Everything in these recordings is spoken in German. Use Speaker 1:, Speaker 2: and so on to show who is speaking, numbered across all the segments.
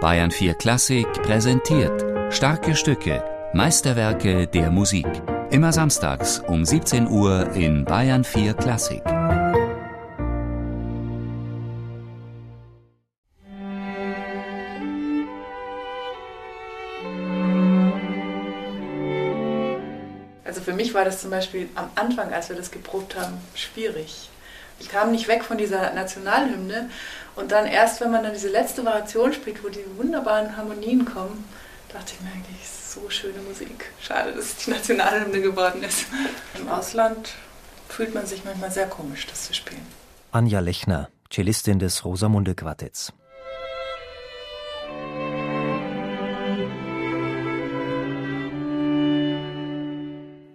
Speaker 1: Bayern 4 Klassik präsentiert starke Stücke, Meisterwerke der Musik. Immer samstags um 17 Uhr in Bayern 4 Klassik.
Speaker 2: Also für mich war das zum Beispiel am Anfang, als wir das geprobt haben, schwierig. Ich kam nicht weg von dieser Nationalhymne und dann erst, wenn man dann diese letzte Variation spielt, wo die wunderbaren Harmonien kommen, dachte ich mir eigentlich, so schöne Musik. Schade, dass es die Nationalhymne geworden ist. Im Ausland fühlt man sich manchmal sehr komisch, das zu spielen.
Speaker 3: Anja Lechner, Cellistin des Rosamunde Quartetts.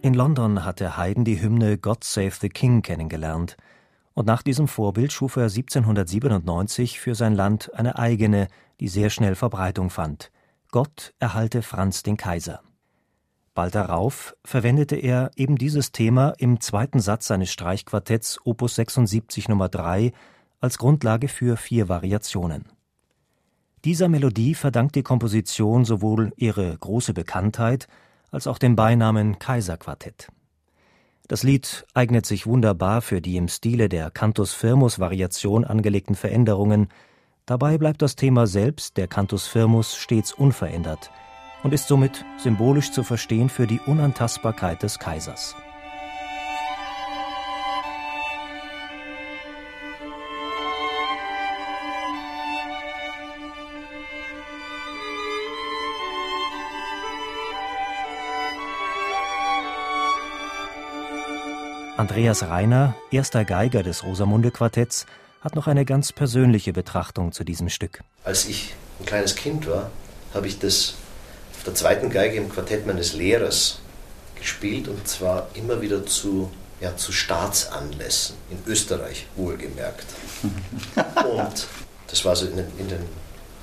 Speaker 3: In London hatte Haydn die Hymne God Save the King kennengelernt und nach diesem Vorbild schuf er 1797 für sein Land eine eigene, die sehr schnell Verbreitung fand. Gott erhalte Franz den Kaiser. Bald darauf verwendete er eben dieses Thema im zweiten Satz seines Streichquartetts Opus 76 Nummer 3 als Grundlage für vier Variationen. Dieser Melodie verdankt die Komposition sowohl ihre große Bekanntheit als auch den Beinamen Kaiserquartett. Das Lied eignet sich wunderbar für die im Stile der Cantus firmus Variation angelegten Veränderungen, dabei bleibt das Thema selbst, der Cantus firmus, stets unverändert und ist somit symbolisch zu verstehen für die Unantastbarkeit des Kaisers. Andreas Reiner, erster Geiger des Rosamunde Quartetts, hat noch eine ganz persönliche Betrachtung zu diesem Stück.
Speaker 4: Als ich ein kleines Kind war, habe ich das auf der zweiten Geige im Quartett meines Lehrers gespielt und zwar immer wieder zu, ja, zu Staatsanlässen, in Österreich wohlgemerkt. Und das war so in den, in den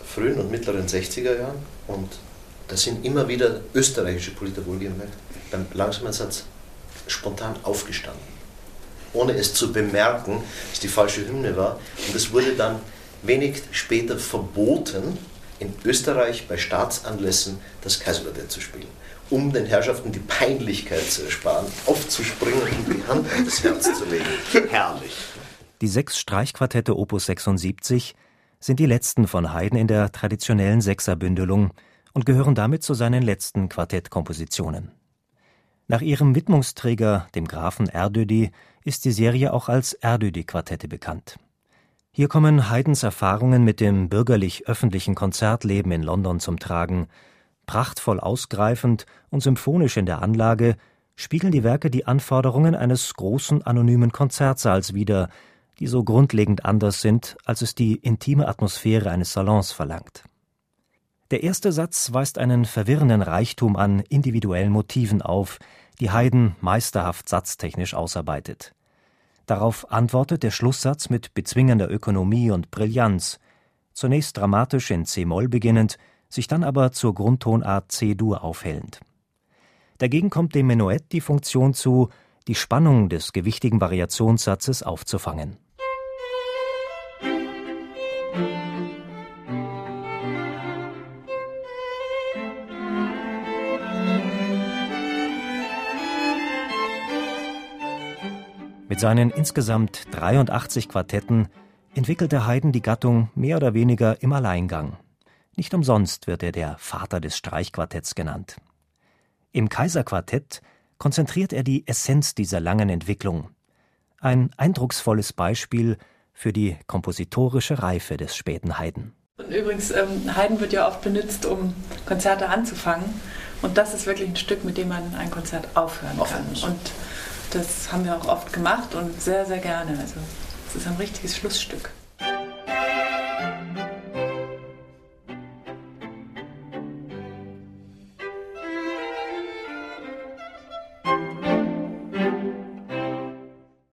Speaker 4: frühen und mittleren 60er Jahren und da sind immer wieder österreichische Politiker wohlgemerkt beim langsamen Satz spontan aufgestanden, ohne es zu bemerken, dass die falsche Hymne war. Und es wurde dann wenig später verboten, in Österreich bei Staatsanlässen das Kaiserquartett zu spielen, um den Herrschaften die Peinlichkeit zu ersparen, aufzuspringen und die Hand an das Herz zu legen. Herrlich.
Speaker 3: Die sechs Streichquartette Opus 76 sind die letzten von Haydn in der traditionellen Sechserbündelung und gehören damit zu seinen letzten Quartettkompositionen. Nach ihrem Widmungsträger, dem Grafen Erdödy, ist die Serie auch als Erdödy-Quartette bekannt. Hier kommen Haydns Erfahrungen mit dem bürgerlich-öffentlichen Konzertleben in London zum Tragen. Prachtvoll ausgreifend und symphonisch in der Anlage spiegeln die Werke die Anforderungen eines großen anonymen Konzertsaals wider, die so grundlegend anders sind, als es die intime Atmosphäre eines Salons verlangt. Der erste Satz weist einen verwirrenden Reichtum an individuellen Motiven auf, die Haydn meisterhaft satztechnisch ausarbeitet. Darauf antwortet der Schlusssatz mit bezwingender Ökonomie und Brillanz, zunächst dramatisch in c-Moll beginnend, sich dann aber zur Grundtonart C-Dur aufhellend. Dagegen kommt dem Menuett die Funktion zu, die Spannung des gewichtigen Variationssatzes aufzufangen Mit seinen insgesamt 83 Quartetten entwickelte Haydn die Gattung mehr oder weniger im Alleingang. Nicht umsonst wird er der Vater des Streichquartetts genannt. Im Kaiserquartett konzentriert er die Essenz dieser langen Entwicklung. Ein eindrucksvolles Beispiel für die kompositorische Reife des späten Haydn.
Speaker 2: Und übrigens, ähm, Haydn wird ja oft benutzt, um Konzerte anzufangen. Und das ist wirklich ein Stück, mit dem man ein Konzert aufhören kann. Und das haben wir auch oft gemacht und sehr, sehr gerne. Also es ist ein richtiges Schlussstück.